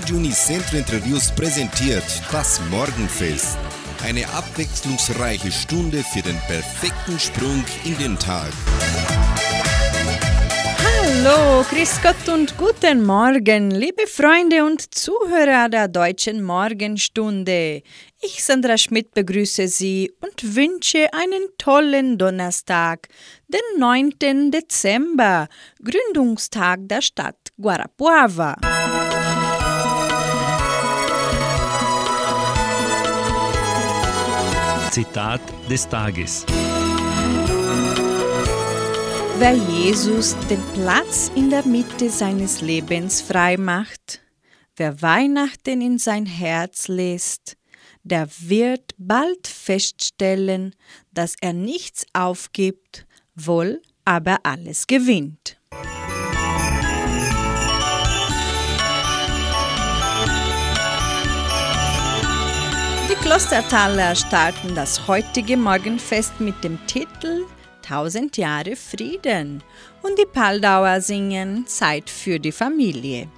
Radio Unicentro Interviews präsentiert das Morgenfest. Eine abwechslungsreiche Stunde für den perfekten Sprung in den Tag. Hallo, Grüß Gott und guten Morgen, liebe Freunde und Zuhörer der deutschen Morgenstunde. Ich, Sandra Schmidt, begrüße Sie und wünsche einen tollen Donnerstag, den 9. Dezember, Gründungstag der Stadt Guarapuava. Zitat des Tages. Wer Jesus den Platz in der Mitte seines Lebens frei macht, wer Weihnachten in sein Herz lässt, der wird bald feststellen, dass er nichts aufgibt, wohl aber alles gewinnt. Klostertaler starten das heutige Morgenfest mit dem Titel 1000 Jahre Frieden und die Paldauer singen Zeit für die Familie.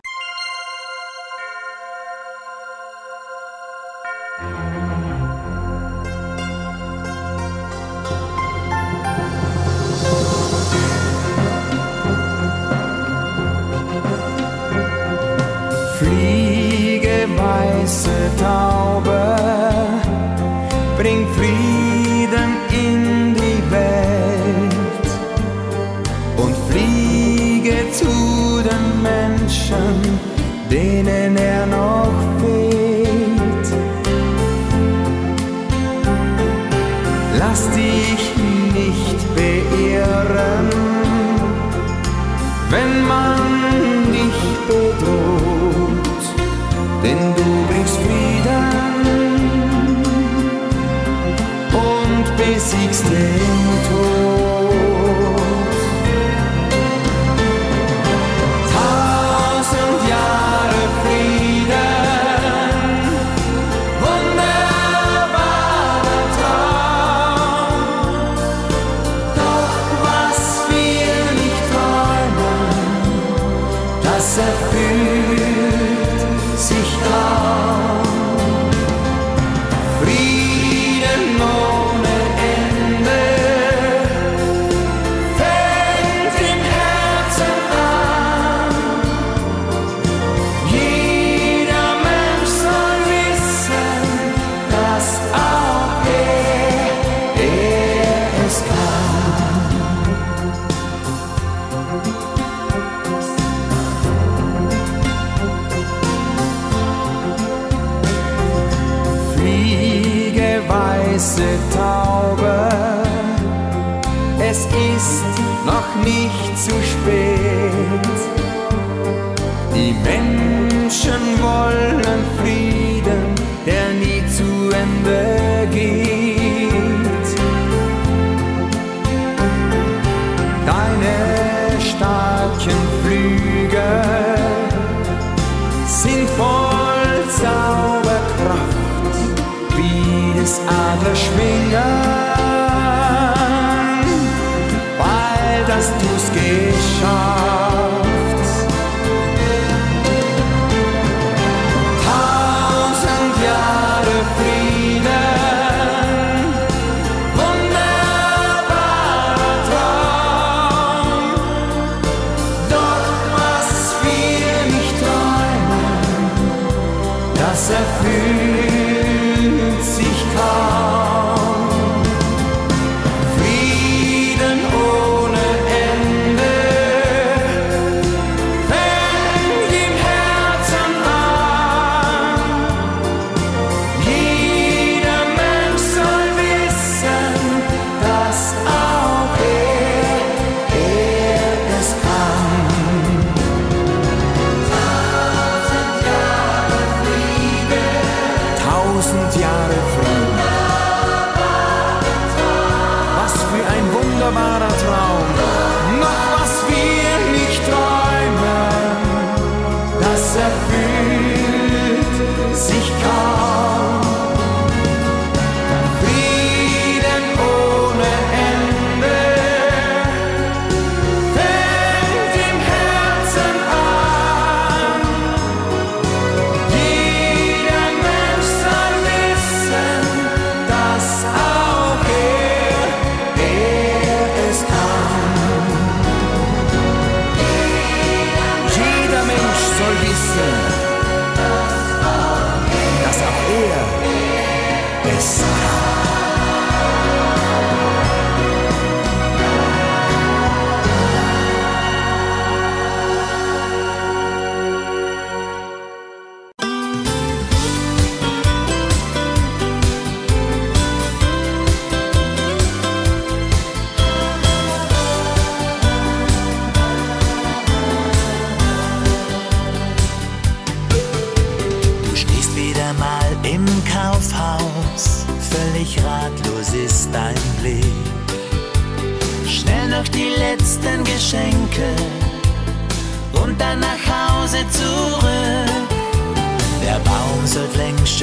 Fliege weiße Taube, Lass dich nicht beirren, wenn man dich bedroht, denn du bringst Frieden und besiegst den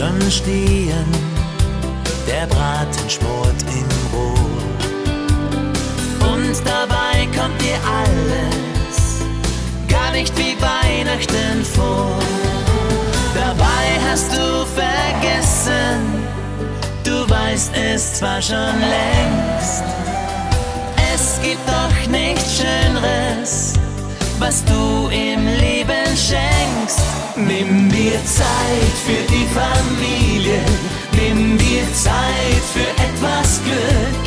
schon stehen, der Braten schmort im Rohr. Und dabei kommt dir alles gar nicht wie Weihnachten vor. Dabei hast du vergessen, du weißt es zwar schon längst. Es gibt doch nichts Schöneres, was du im Leben schenkst. Nimm dir Zeit für die Familie, nimm dir Zeit für etwas Glück.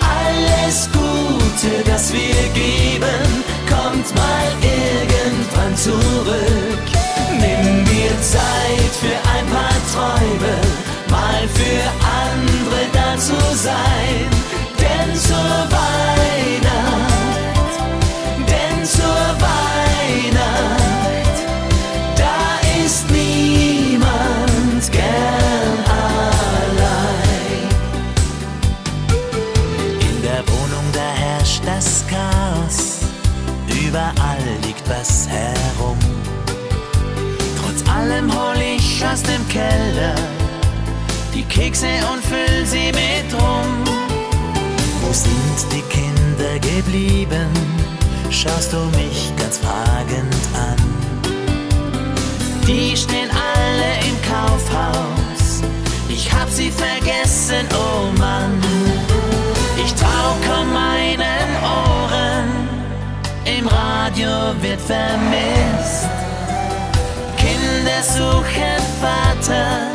Alles Gute, das wir geben, kommt mal irgendwann zurück. Nimm dir Zeit für ein paar Träume, mal für andere da zu sein. Denn zur Weihnacht, denn zur Weihnacht, überall liegt was herum. Trotz allem hol ich aus dem Keller die Kekse und füll sie mit rum. Wo sind die Kinder geblieben? Schaust du mich ganz fragend an. Die stehen alle im Kaufhaus. Ich hab sie vergessen, oh vermisst. Kinder suchen Vater,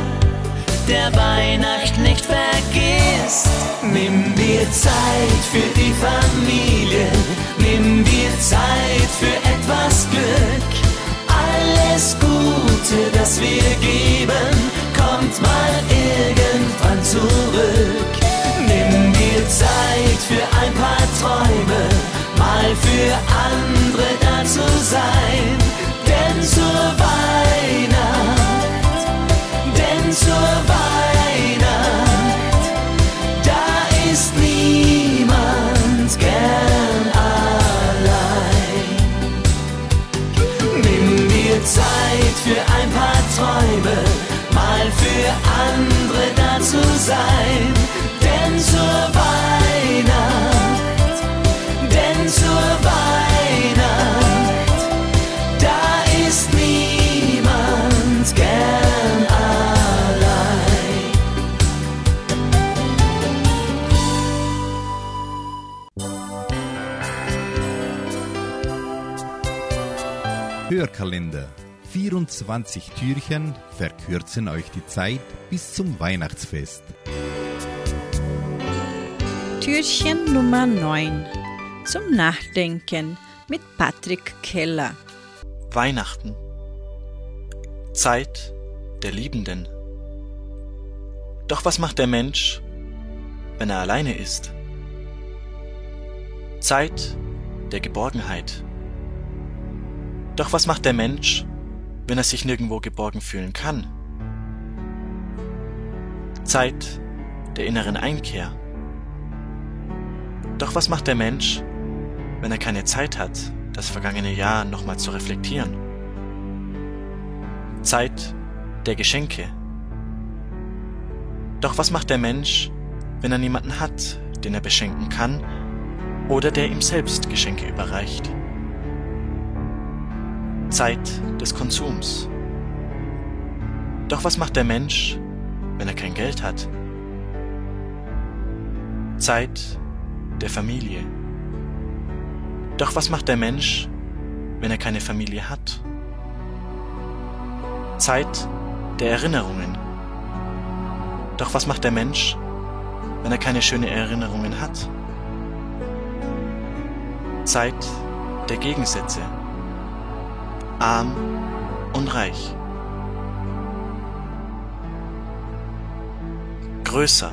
der Weihnacht nicht vergisst. Nimm dir Zeit für die Familie, nimm dir Zeit für etwas Glück. Alles Gute, das wir geben, kommt mal irgendwann zurück. Nimm dir Zeit für ein paar Träume, mal für andere zu sein. Denn zur Weihnacht, denn zur Weihnacht, da ist niemand gern allein. Nimm dir Zeit für ein paar Träume, mal für andere da zu sein. Denn zur Hörkalender. 24 Türchen verkürzen euch die Zeit bis zum Weihnachtsfest. Türchen Nummer 9 zum Nachdenken mit Patrick Keller. Weihnachten. Zeit der Liebenden. Doch was macht der Mensch, wenn er alleine ist? Zeit der Geborgenheit. Doch was macht der Mensch, wenn er sich nirgendwo geborgen fühlen kann? Zeit der inneren Einkehr. Doch was macht der Mensch, wenn er keine Zeit hat, das vergangene Jahr nochmal zu reflektieren? Zeit der Geschenke. Doch was macht der Mensch, wenn er niemanden hat, den er beschenken kann oder der ihm selbst Geschenke überreicht? Zeit des Konsums. Doch was macht der Mensch, wenn er kein Geld hat? Zeit der Familie. Doch was macht der Mensch, wenn er keine Familie hat? Zeit der Erinnerungen. Doch was macht der Mensch, wenn er keine schönen Erinnerungen hat? Zeit der Gegensätze. Arm und reich. Größer,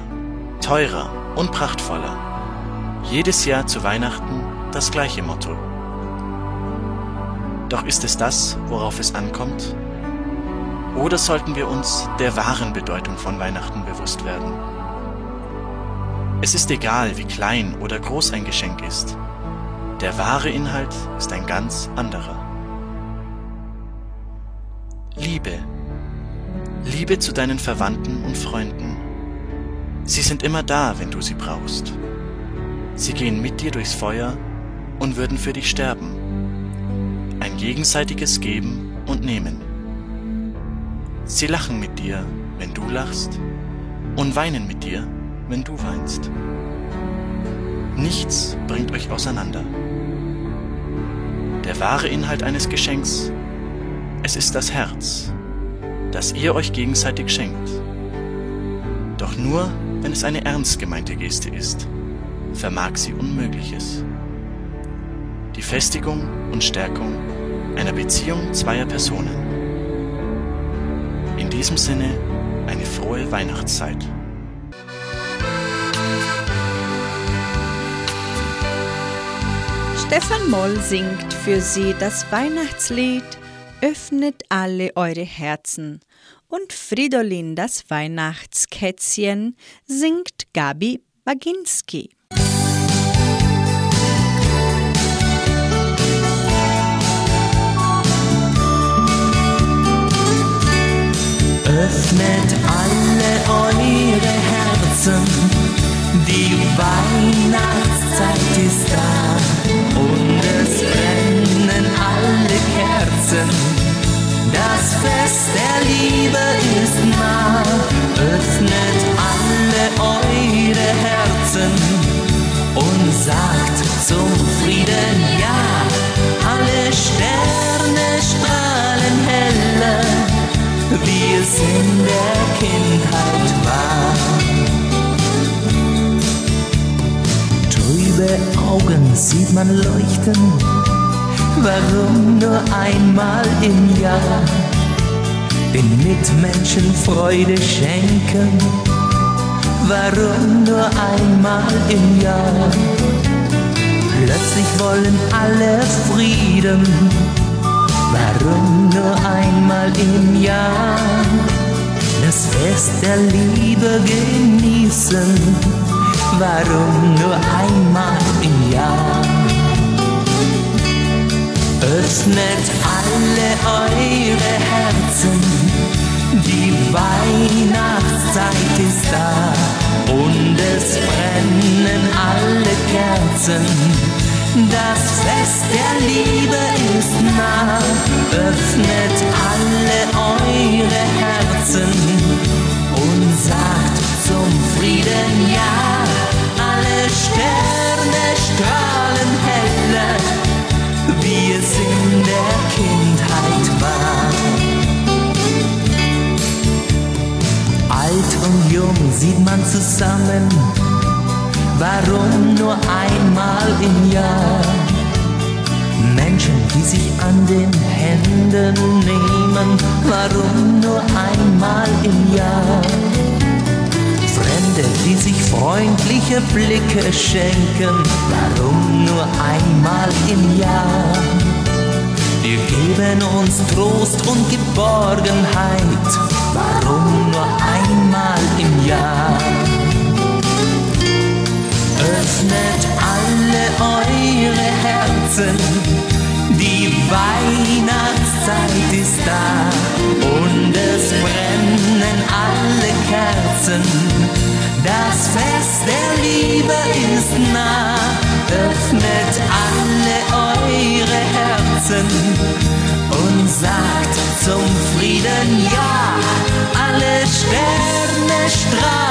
teurer und prachtvoller. Jedes Jahr zu Weihnachten das gleiche Motto. Doch ist es das, worauf es ankommt? Oder sollten wir uns der wahren Bedeutung von Weihnachten bewusst werden? Es ist egal, wie klein oder groß ein Geschenk ist. Der wahre Inhalt ist ein ganz anderer. Liebe. Liebe zu deinen Verwandten und Freunden. Sie sind immer da, wenn du sie brauchst. Sie gehen mit dir durchs Feuer und würden für dich sterben. Ein gegenseitiges Geben und Nehmen. Sie lachen mit dir, wenn du lachst, und weinen mit dir, wenn du weinst. Nichts bringt euch auseinander. Der wahre Inhalt eines Geschenks, es ist das Herz, das ihr euch gegenseitig schenkt. Doch nur, wenn es eine ernst gemeinte Geste ist, vermag sie Unmögliches. Die Festigung und Stärkung einer Beziehung zweier Personen. In diesem Sinne eine frohe Weihnachtszeit. Stefan Moll singt für Sie das Weihnachtslied Öffnet alle eure Herzen und Fridolin das Weihnachtskätzchen singt Gabi Baginski. Öffnet alle eure Herzen, die Weihnachtszeit ist da Fest der Liebe ist nah. Öffnet alle eure Herzen und sagt zum Frieden Ja. Alle Sterne strahlen heller wie es in der Kindheit war. Trübe Augen sieht man leuchten, warum nur einmal im Jahr den Mitmenschen Freude schenken, warum nur einmal im Jahr. Plötzlich wollen alle Frieden, Warum nur einmal im Jahr das Fest der Liebe genießen? Warum nur einmal im Jahr? Öffnet alle eure Herzen, die Weihnachtszeit ist da und es brennen alle Kerzen. Das Fest der Liebe ist nah, öffnet alle eure Herzen und sagt zum Frieden Ja. Alle Sterne strahlen wie es in der Kindheit war. Alt und jung sieht man zusammen, warum nur einmal im Jahr? Menschen, die sich an den Händen nehmen, warum nur einmal im Jahr? Fremde, die sich freundliche Blicke schenken, warum nur einmal im Jahr? Wir geben uns Trost und Geborgenheit, warum nur einmal im Jahr? Öffnet alle eure Herzen, die Weihnachtszeit ist da und es brennen alle Kerzen. Das Fest der Liebe ist nah, öffnet alle eure Herzen und sagt zum Frieden Ja. Alle Sterne strahlen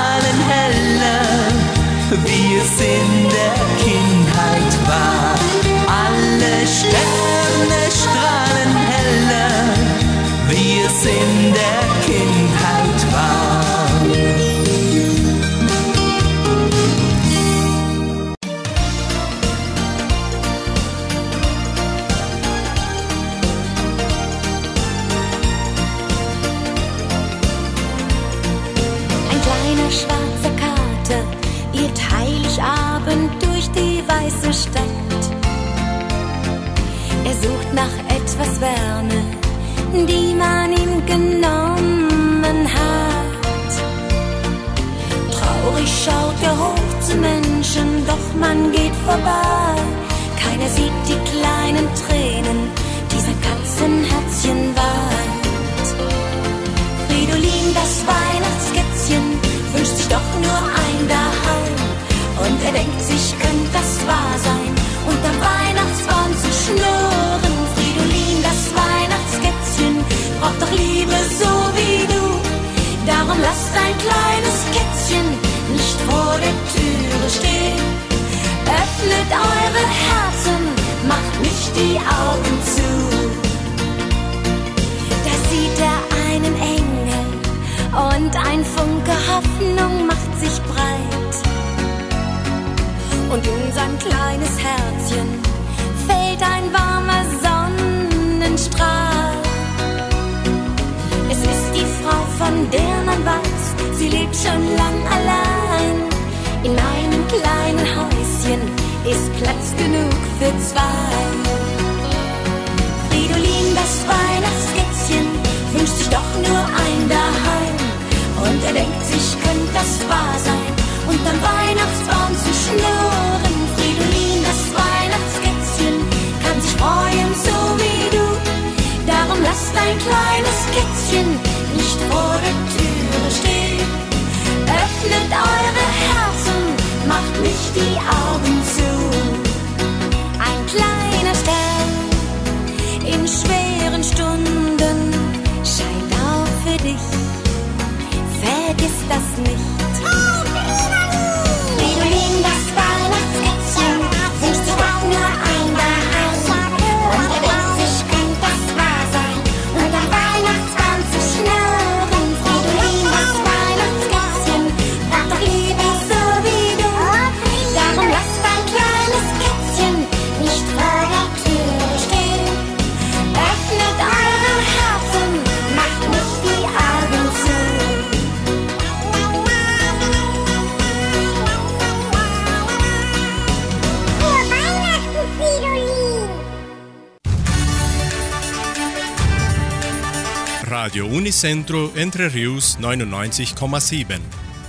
Radio Unicentro Entre Rius 99,7.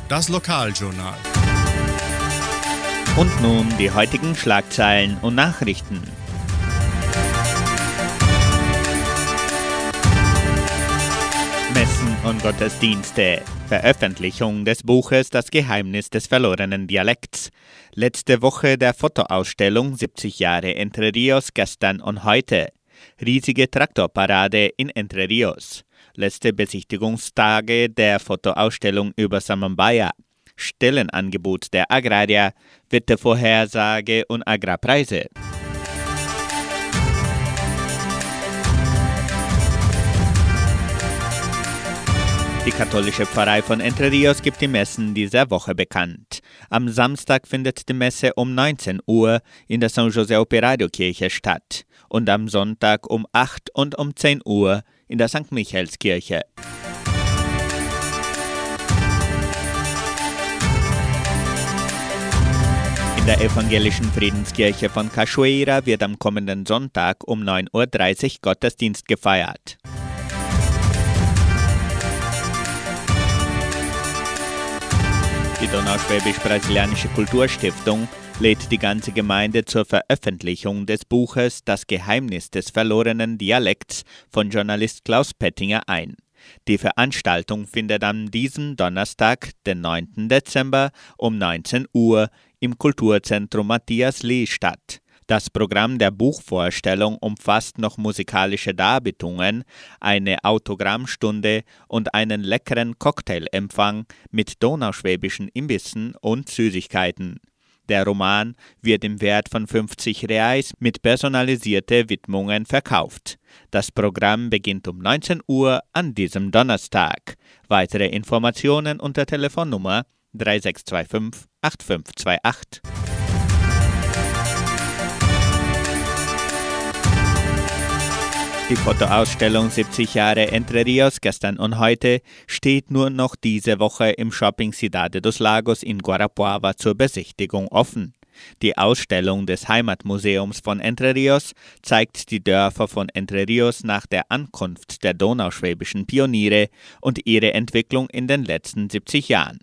Das Lokaljournal. Und nun die heutigen Schlagzeilen und Nachrichten. Messen und Gottesdienste. Veröffentlichung des Buches Das Geheimnis des verlorenen Dialekts. Letzte Woche der Fotoausstellung 70 Jahre Entre Rios gestern und heute. Riesige Traktorparade in Entre Rios. Letzte Besichtigungstage der Fotoausstellung über Samambaya. Stellenangebot der Agrarier, Wettervorhersage und Agrarpreise. Die katholische Pfarrei von Entre Rios gibt die Messen dieser Woche bekannt. Am Samstag findet die Messe um 19 Uhr in der San José Operario Kirche statt und am Sonntag um 8 und um 10 Uhr in der St. Michaelskirche. In der evangelischen Friedenskirche von Cachoeira wird am kommenden Sonntag um 9.30 Uhr Gottesdienst gefeiert. Die Donauschwäbisch-Brasilianische Kulturstiftung lädt die ganze Gemeinde zur Veröffentlichung des Buches Das Geheimnis des verlorenen Dialekts von Journalist Klaus Pettinger ein. Die Veranstaltung findet am diesem Donnerstag, den 9. Dezember um 19 Uhr im Kulturzentrum Matthias Lee statt. Das Programm der Buchvorstellung umfasst noch musikalische Darbietungen, eine Autogrammstunde und einen leckeren Cocktailempfang mit donauschwäbischen Imbissen und Süßigkeiten. Der Roman wird im Wert von 50 Reais mit personalisierte Widmungen verkauft. Das Programm beginnt um 19 Uhr an diesem Donnerstag. Weitere Informationen unter Telefonnummer 3625 8528. Die Fotoausstellung 70 Jahre Entre Rios gestern und heute steht nur noch diese Woche im Shopping Cidade dos Lagos in Guarapuava zur Besichtigung offen. Die Ausstellung des Heimatmuseums von Entre Rios zeigt die Dörfer von Entre Rios nach der Ankunft der donauschwäbischen Pioniere und ihre Entwicklung in den letzten 70 Jahren.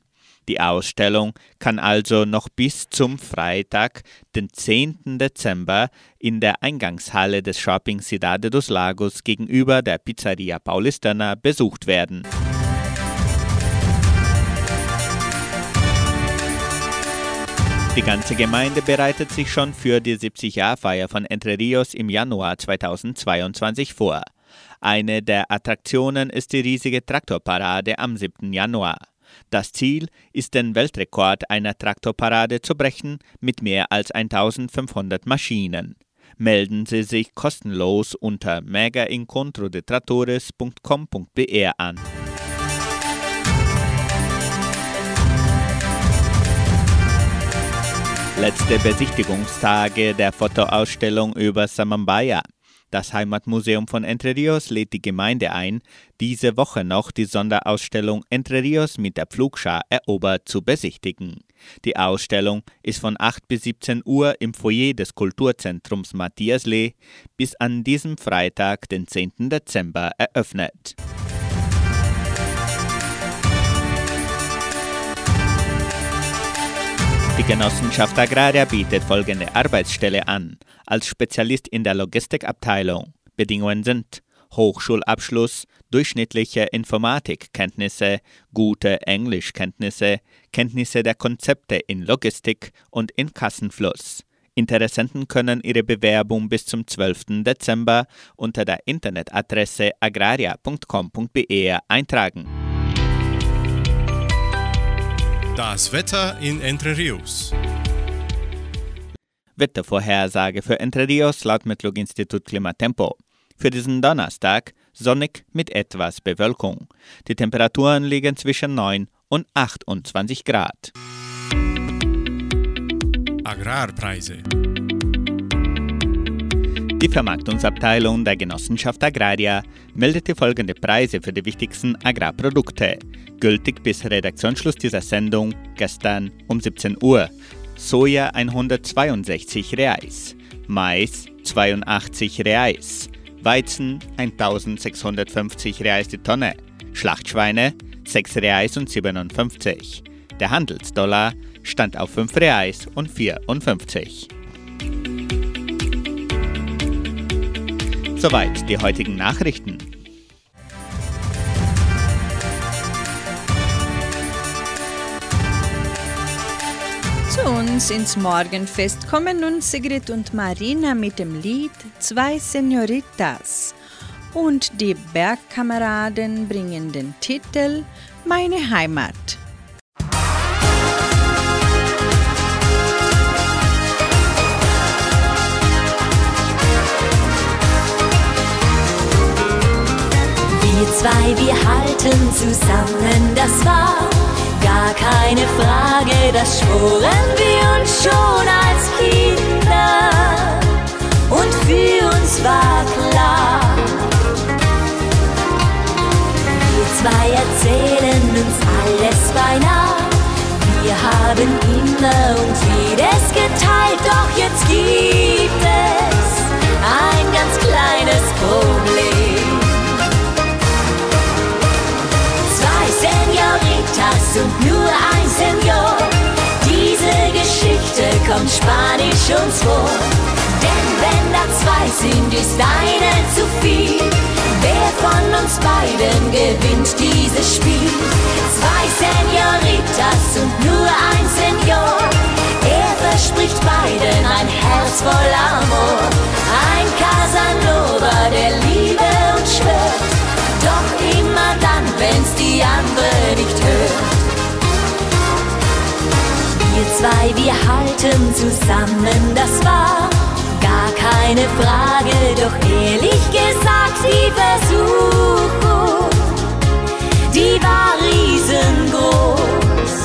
Die Ausstellung kann also noch bis zum Freitag, den 10. Dezember, in der Eingangshalle des Shopping Cidade dos Lagos gegenüber der Pizzeria Paulistana besucht werden. Die ganze Gemeinde bereitet sich schon für die 70-Jahr-Feier von Entre Rios im Januar 2022 vor. Eine der Attraktionen ist die riesige Traktorparade am 7. Januar. Das Ziel ist, den Weltrekord einer Traktorparade zu brechen mit mehr als 1500 Maschinen. Melden Sie sich kostenlos unter megaincontrodetratores.com.br an. Letzte Besichtigungstage der Fotoausstellung über Samambaya. Das Heimatmuseum von Entre Rios lädt die Gemeinde ein, diese Woche noch die Sonderausstellung Entre Rios mit der Pflugschar erobert zu besichtigen. Die Ausstellung ist von 8 bis 17 Uhr im Foyer des Kulturzentrums Matthias Lee bis an diesem Freitag, den 10. Dezember, eröffnet. Die Genossenschaft Agraria bietet folgende Arbeitsstelle an. Als Spezialist in der Logistikabteilung. Bedingungen sind Hochschulabschluss, durchschnittliche Informatikkenntnisse, gute Englischkenntnisse, Kenntnisse der Konzepte in Logistik und in Kassenfluss. Interessenten können ihre Bewerbung bis zum 12. Dezember unter der Internetadresse agraria.com.br eintragen. Das Wetter in Entre Rios. Wettervorhersage für Entre Rios laut Metlog-Institut Klimatempo. Für diesen Donnerstag sonnig mit etwas Bewölkung. Die Temperaturen liegen zwischen 9 und 28 Grad. Agrarpreise. Die Vermarktungsabteilung der Genossenschaft Agraria meldete folgende Preise für die wichtigsten Agrarprodukte, gültig bis Redaktionsschluss dieser Sendung gestern um 17 Uhr. Soja 162 Reais, Mais 82 Reais, Weizen 1650 Reais die Tonne, Schlachtschweine 6 Reais und 57. Der Handelsdollar stand auf 5 Reais und 54. Soweit die heutigen Nachrichten. Zu uns ins Morgenfest kommen nun Sigrid und Marina mit dem Lied Zwei Senoritas. Und die Bergkameraden bringen den Titel Meine Heimat. Wir zwei, wir halten zusammen, das war gar keine Frage, das schworen wir uns schon als Kinder. Und für uns war klar, wir zwei erzählen uns alles beinahe. Wir haben immer und jedes geteilt, doch jetzt gibt es ein ganz kleines Problem. Spanisch uns vor. Denn wenn da zwei sind, ist eine zu viel. Wer von uns beiden gewinnt dieses Spiel? Zwei Senoritas und nur ein Senior. Er verspricht beiden ein Herz voll Amor. Ein Casanova der Liebe und schwört. Doch immer dann, wenn's die andere nicht hört. Wir zwei, wir halten zusammen, das war gar keine Frage. Doch ehrlich gesagt, die Versuchung, die war riesengroß.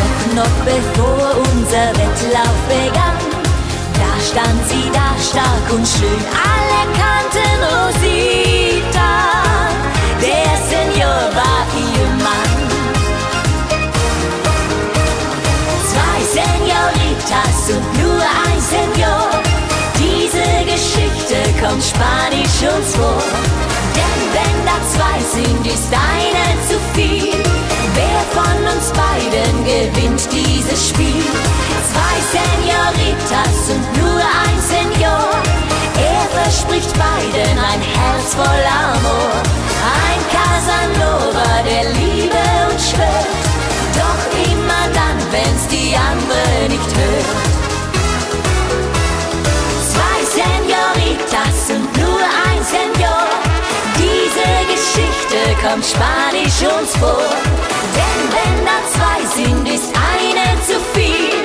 Doch noch bevor unser Wettlauf begann, da stand sie da stark und schön. Alle kannten Rosita, und nur ein Senior. Diese Geschichte kommt spanisch uns vor. Denn wenn da zwei sind, ist eine zu viel. Wer von uns beiden gewinnt dieses Spiel? Zwei Senioritas und nur ein Senior. Er verspricht beiden ein Herz voll Amor. Ein Casanova, der Liebe und schwört. Doch immer dann, wenn's die andere nicht hört. Geschichte kommt Spanisch uns vor. Denn wenn da zwei sind, ist eine zu viel.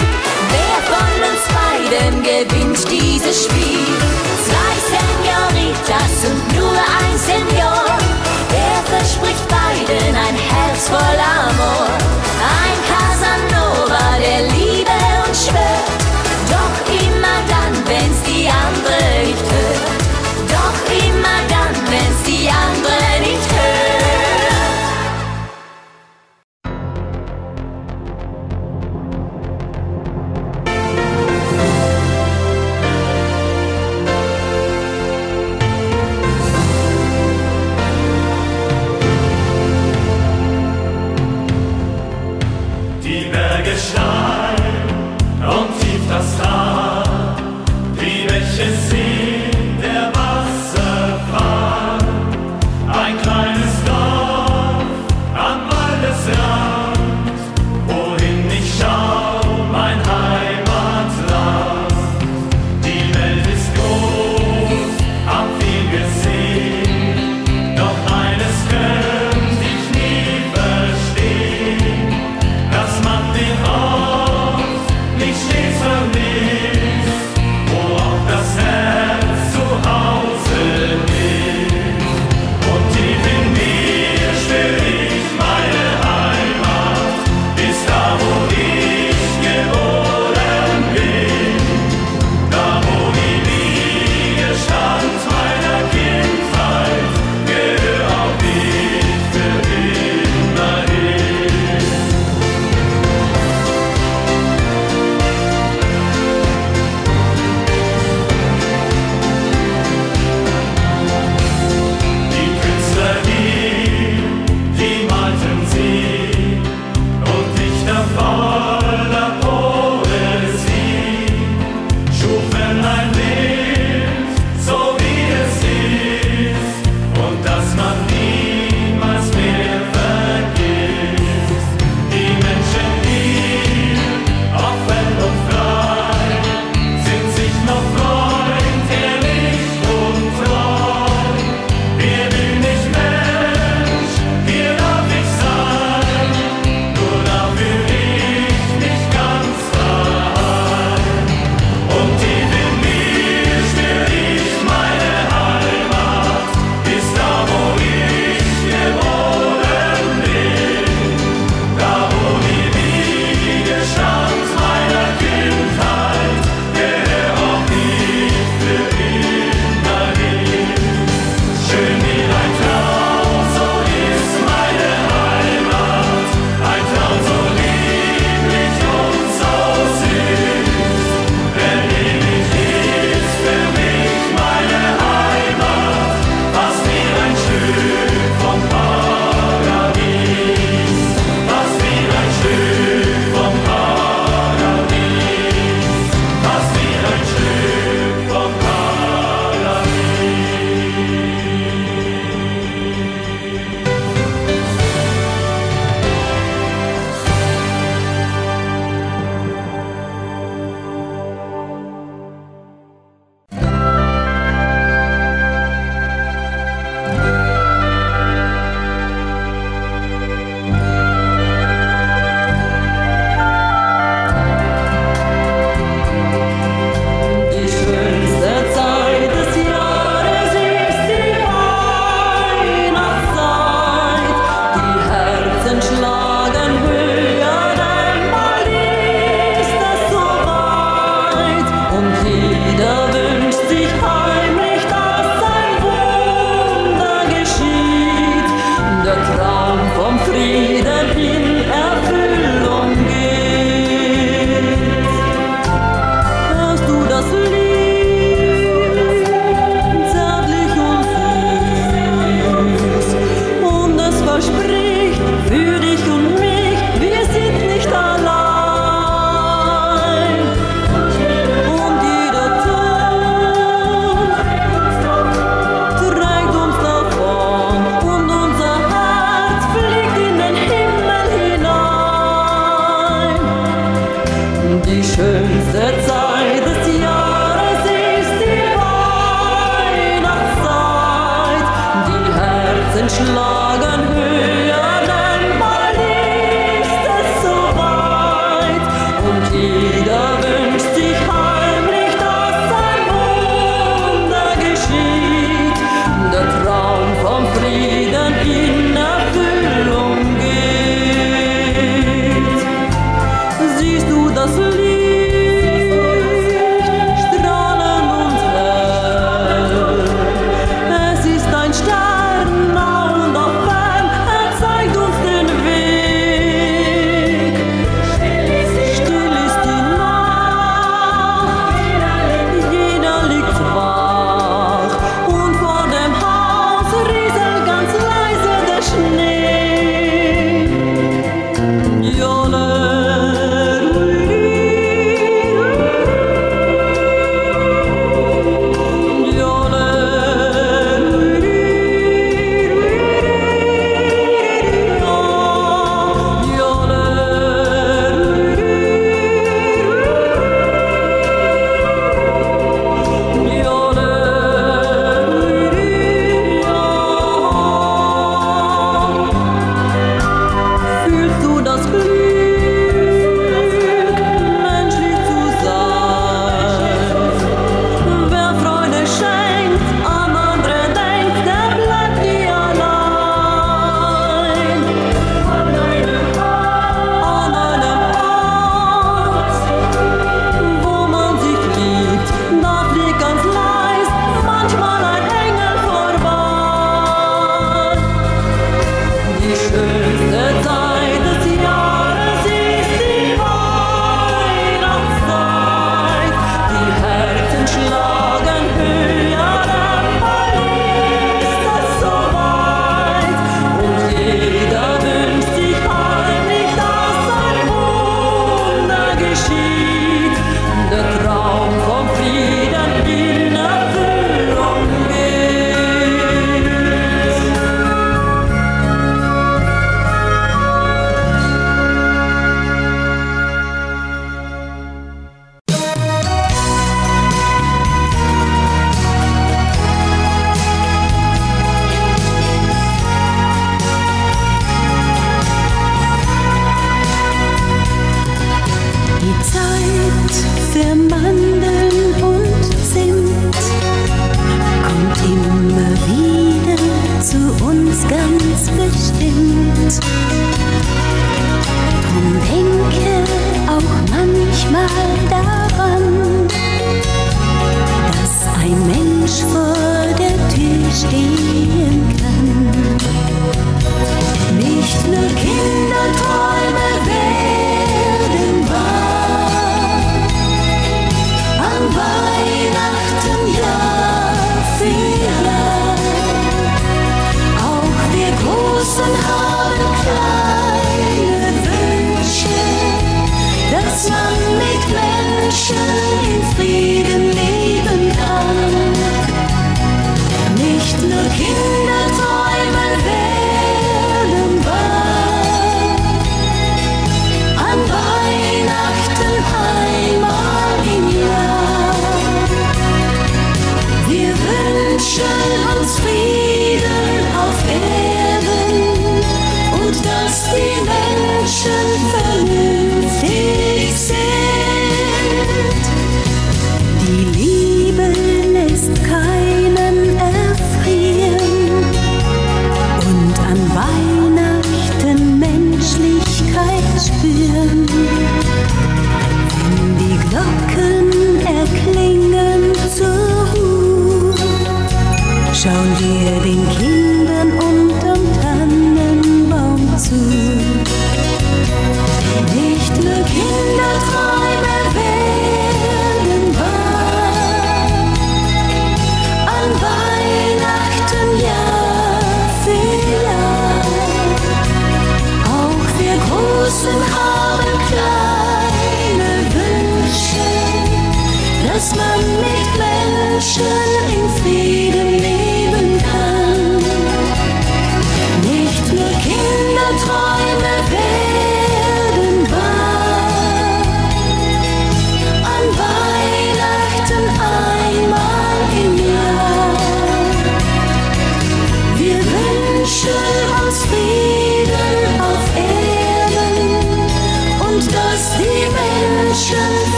Trời!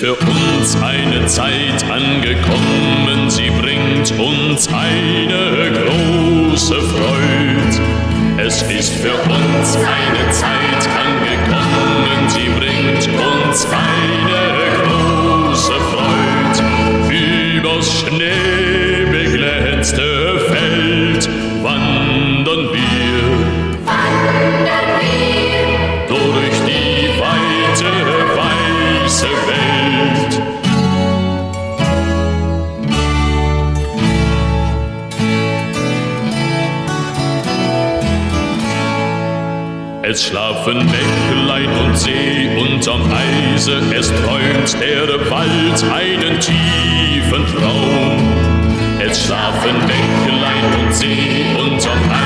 für uns eine Zeit angekommen, sie bringt uns eine große Freude. Es ist für uns eine Zeit angekommen, sie bringt uns eine Es schlafen Mägdlein und See unterm Eise, es träumt der Wald einen tiefen Traum. Es schlafen Mägdlein und See unterm Eise,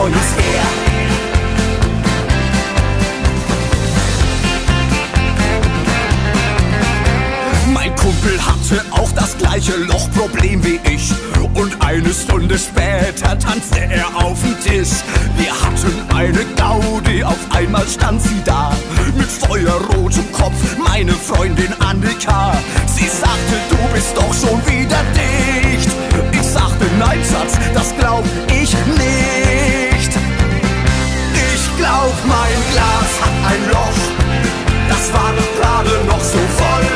neues her. Mein Kumpel hatte auch das gleiche Lochproblem wie ich. Und eine Stunde später tanzte er auf dem Tisch. Wir hatten eine Gaudi, auf einmal stand sie da. Mit feuerrotem Kopf, meine Freundin Annika. Sie sagte, du bist doch schon wieder dicht. Ich sagte, nein, Schatz, das glaub Das war gerade noch so voll.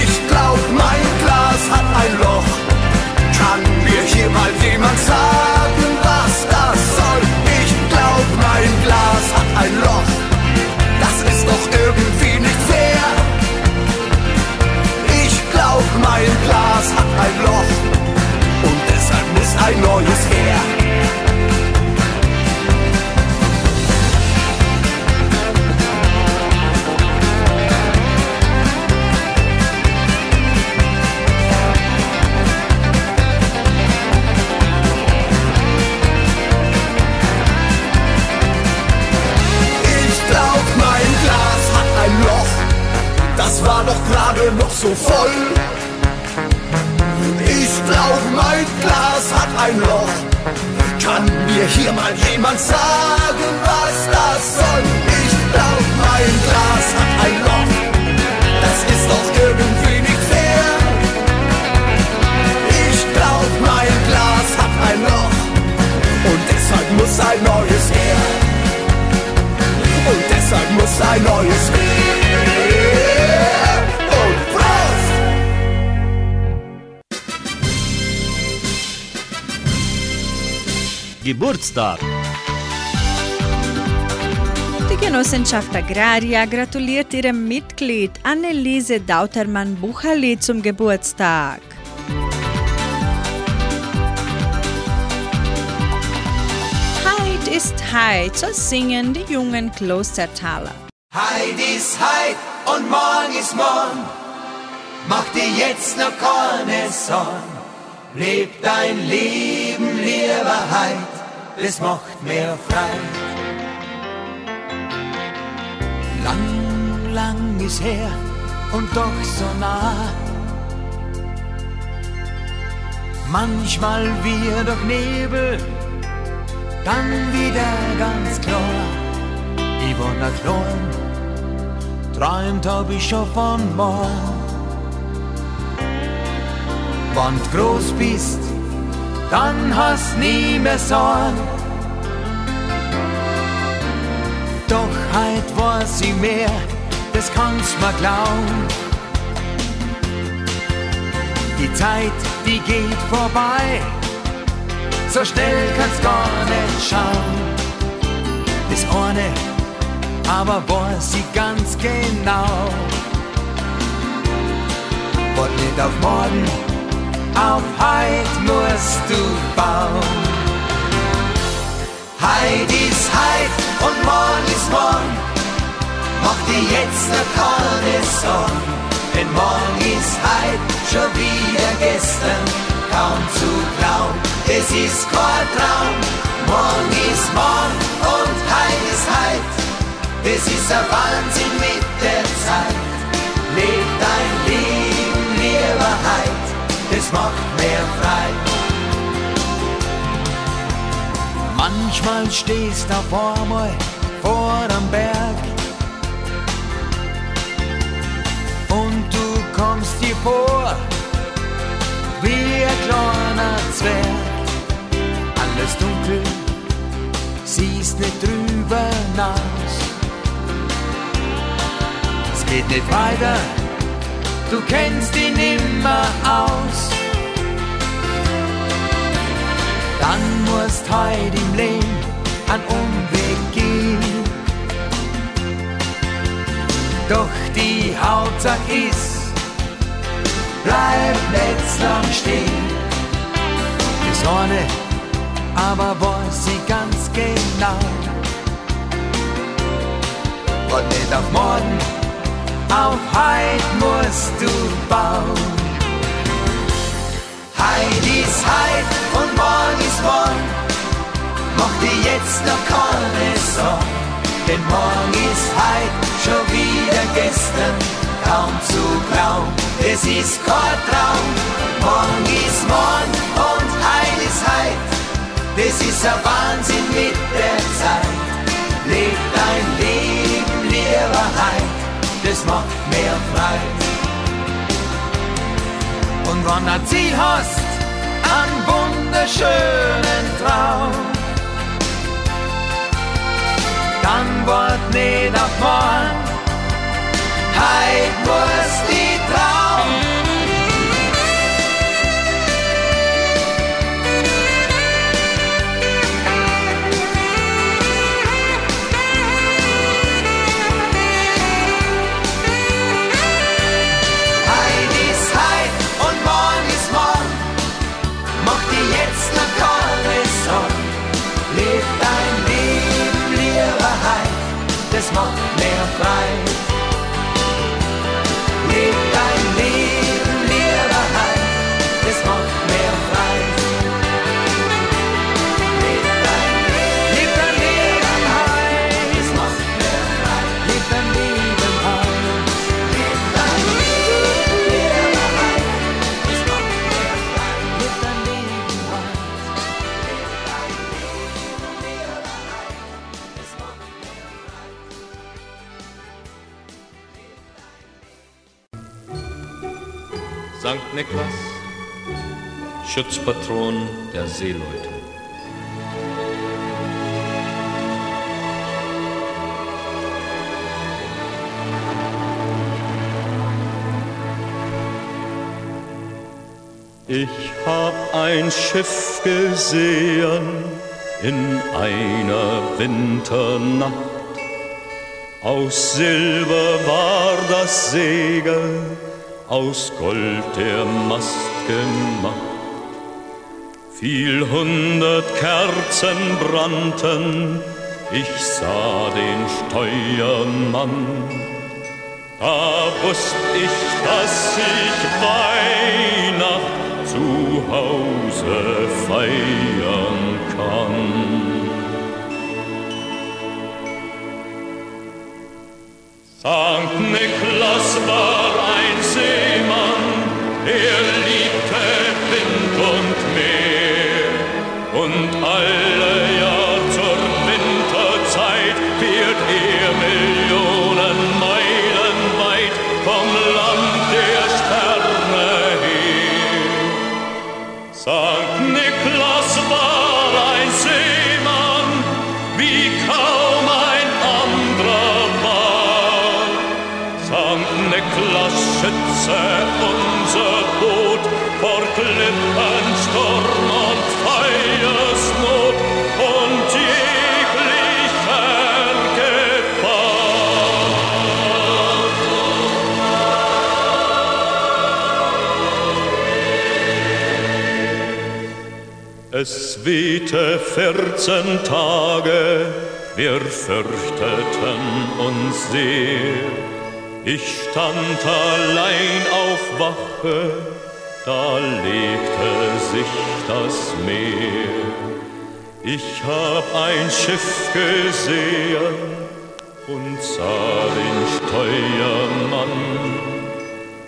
Ich glaub, mein Glas hat ein Loch. Kann mir hier mal jemand sagen, was das soll? Ich glaub, mein Glas hat ein Loch. Das ist doch irgendwie nicht fair. Ich glaub, mein Glas hat ein Loch. Und deshalb muss ein neues her. Gerade noch so voll. Ich glaub, mein Glas hat ein Loch. Kann mir hier mal jemand sagen, was das soll? Ich glaub, mein Glas hat ein Loch. Das ist doch irgendwie nicht fair. Ich glaub, mein Glas hat ein Loch. Und deshalb muss ein neues her. Und deshalb muss ein neues her. Geburtstag. Die Genossenschaft Agraria gratuliert ihrem Mitglied Anneliese Dautermann-Bucherli zum Geburtstag. Heid ist Heid, so singen die jungen Klostertaler. Heid ist Heid und morgen ist morgen. Mach dir jetzt noch keine Sorgen. Leb dein Leben lieber Heid, das macht mehr frei. Lang, lang ist her und doch so nah. Manchmal wird doch Nebel, dann wieder ganz klar. Ich war noch klein, träumt hab ich schon von morgen. Wenn du groß bist, dann hast nie mehr Sorgen. Doch heut weiß ich mehr, das kannst mir glauben. Die Zeit, die geht vorbei, so schnell kannst gar nicht schauen. Das eine, aber weiß ich ganz genau. Und nicht auf morgen, auf heut musst du bauen. Heid ist heit und morgen ist morgen. Mach dir jetzt ne keine Sorgen, denn morgen ist heit schon wieder gestern. kaum zu glauben. Es ist kein Traum, morgen ist morgen und heut ist heut. Es ist ein Wahnsinn mit der Zeit. Leb dein Leben das macht mehr frei. Manchmal stehst du auf einmal vor am Berg und du kommst dir vor wie ein kleiner Zwerg. Alles dunkel, siehst nicht drüber hinaus. Es geht nicht weiter, du kennst ihn nimmer aus. Dann musst heut im Leben an Umweg gehen. Doch die Hauptsache ist, bleib nicht lang stehen. Die Sonne aber weiß sie ganz genau. Und nicht auf morgen, auf heut musst du bauen. Heid ist heid und morgen ist morgen. Mach dir jetzt noch keine Sorgen, denn morgen ist heid schon wieder gestern. Kaum zu glauben, es ist kein Traum. Morgen ist morgen und heid ist heid. Das ist ein Wahnsinn mit der Zeit. Leb dein Leben lieber heid, das macht mehr frei. Und wenn ein Ziel hast, einen wunderschönen Traum, dann wart nicht auf morgen, heut muss die Traum. Schiff gesehen in einer Winternacht. Aus Silber war das Segel, aus Gold der Mast gemacht. Viel hundert Kerzen brannten, ich sah den Steuermann. Da wusst ich, dass ich Weihnacht zu Hause feiern kann. Sankt Niklas war ein Seemann, er Wehte vierzehn Tage, wir fürchteten uns sehr. Ich stand allein auf Wache, da legte sich das Meer. Ich hab ein Schiff gesehen und sah den Steuermann.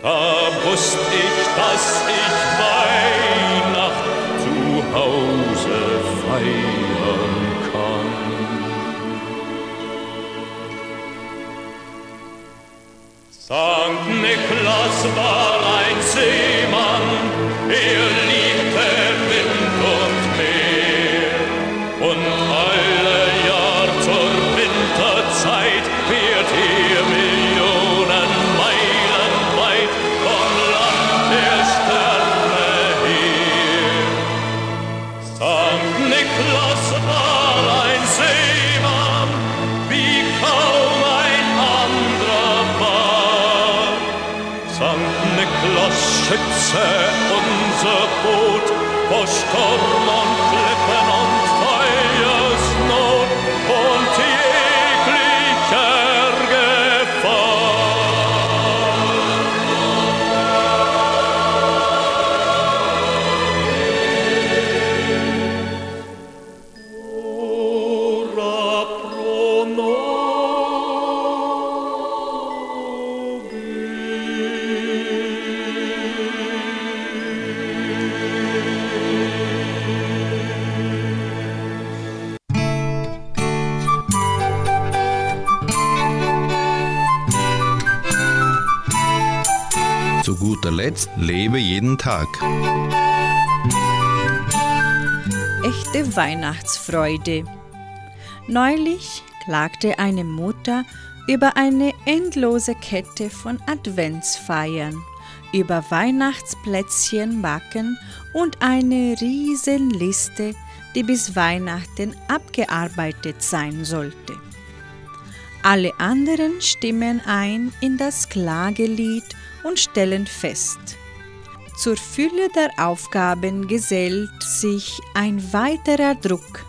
Da wusst ich, dass ich zu Hause feiern kann. Sankt Niklas war ein Seemann, er schütze unser Boot vor Sturm Tag. Echte Weihnachtsfreude. Neulich klagte eine Mutter über eine endlose Kette von Adventsfeiern, über Weihnachtsplätzchen backen und eine Riesenliste, die bis Weihnachten abgearbeitet sein sollte. Alle anderen stimmen ein in das Klagelied und stellen fest, zur Fülle der Aufgaben gesellt sich ein weiterer Druck,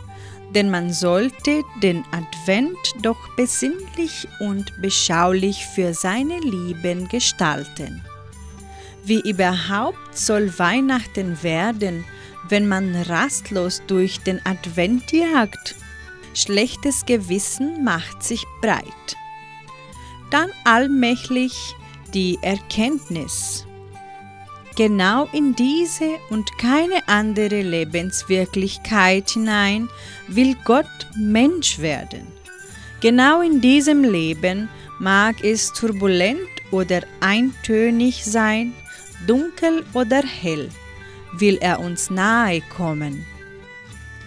denn man sollte den Advent doch besinnlich und beschaulich für seine Lieben gestalten. Wie überhaupt soll Weihnachten werden, wenn man rastlos durch den Advent jagt? Schlechtes Gewissen macht sich breit. Dann allmählich die Erkenntnis. Genau in diese und keine andere Lebenswirklichkeit hinein will Gott Mensch werden. Genau in diesem Leben mag es turbulent oder eintönig sein, dunkel oder hell, will er uns nahe kommen.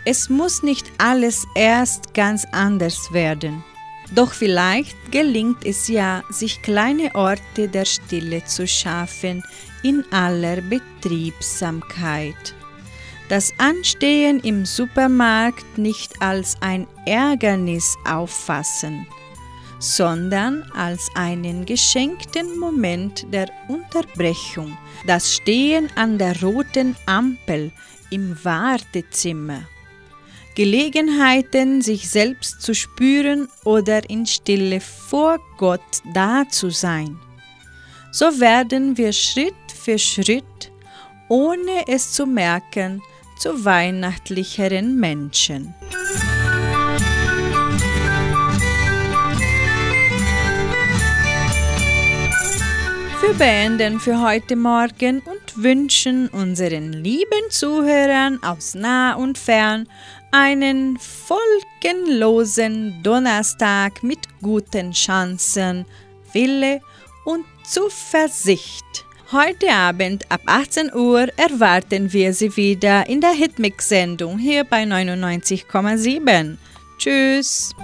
Es muss nicht alles erst ganz anders werden. Doch vielleicht gelingt es ja, sich kleine Orte der Stille zu schaffen in aller Betriebsamkeit. Das Anstehen im Supermarkt nicht als ein Ärgernis auffassen, sondern als einen geschenkten Moment der Unterbrechung, das Stehen an der roten Ampel im Wartezimmer. Gelegenheiten, sich selbst zu spüren oder in Stille vor Gott da zu sein. So werden wir Schritt für Schritt, ohne es zu merken, zu weihnachtlicheren Menschen. Wir beenden für heute Morgen und wünschen unseren lieben Zuhörern aus nah und fern einen folgenlosen Donnerstag mit guten Chancen, Wille und Zuversicht. Heute Abend ab 18 Uhr erwarten wir Sie wieder in der Hitmix-Sendung hier bei 99,7. Tschüss!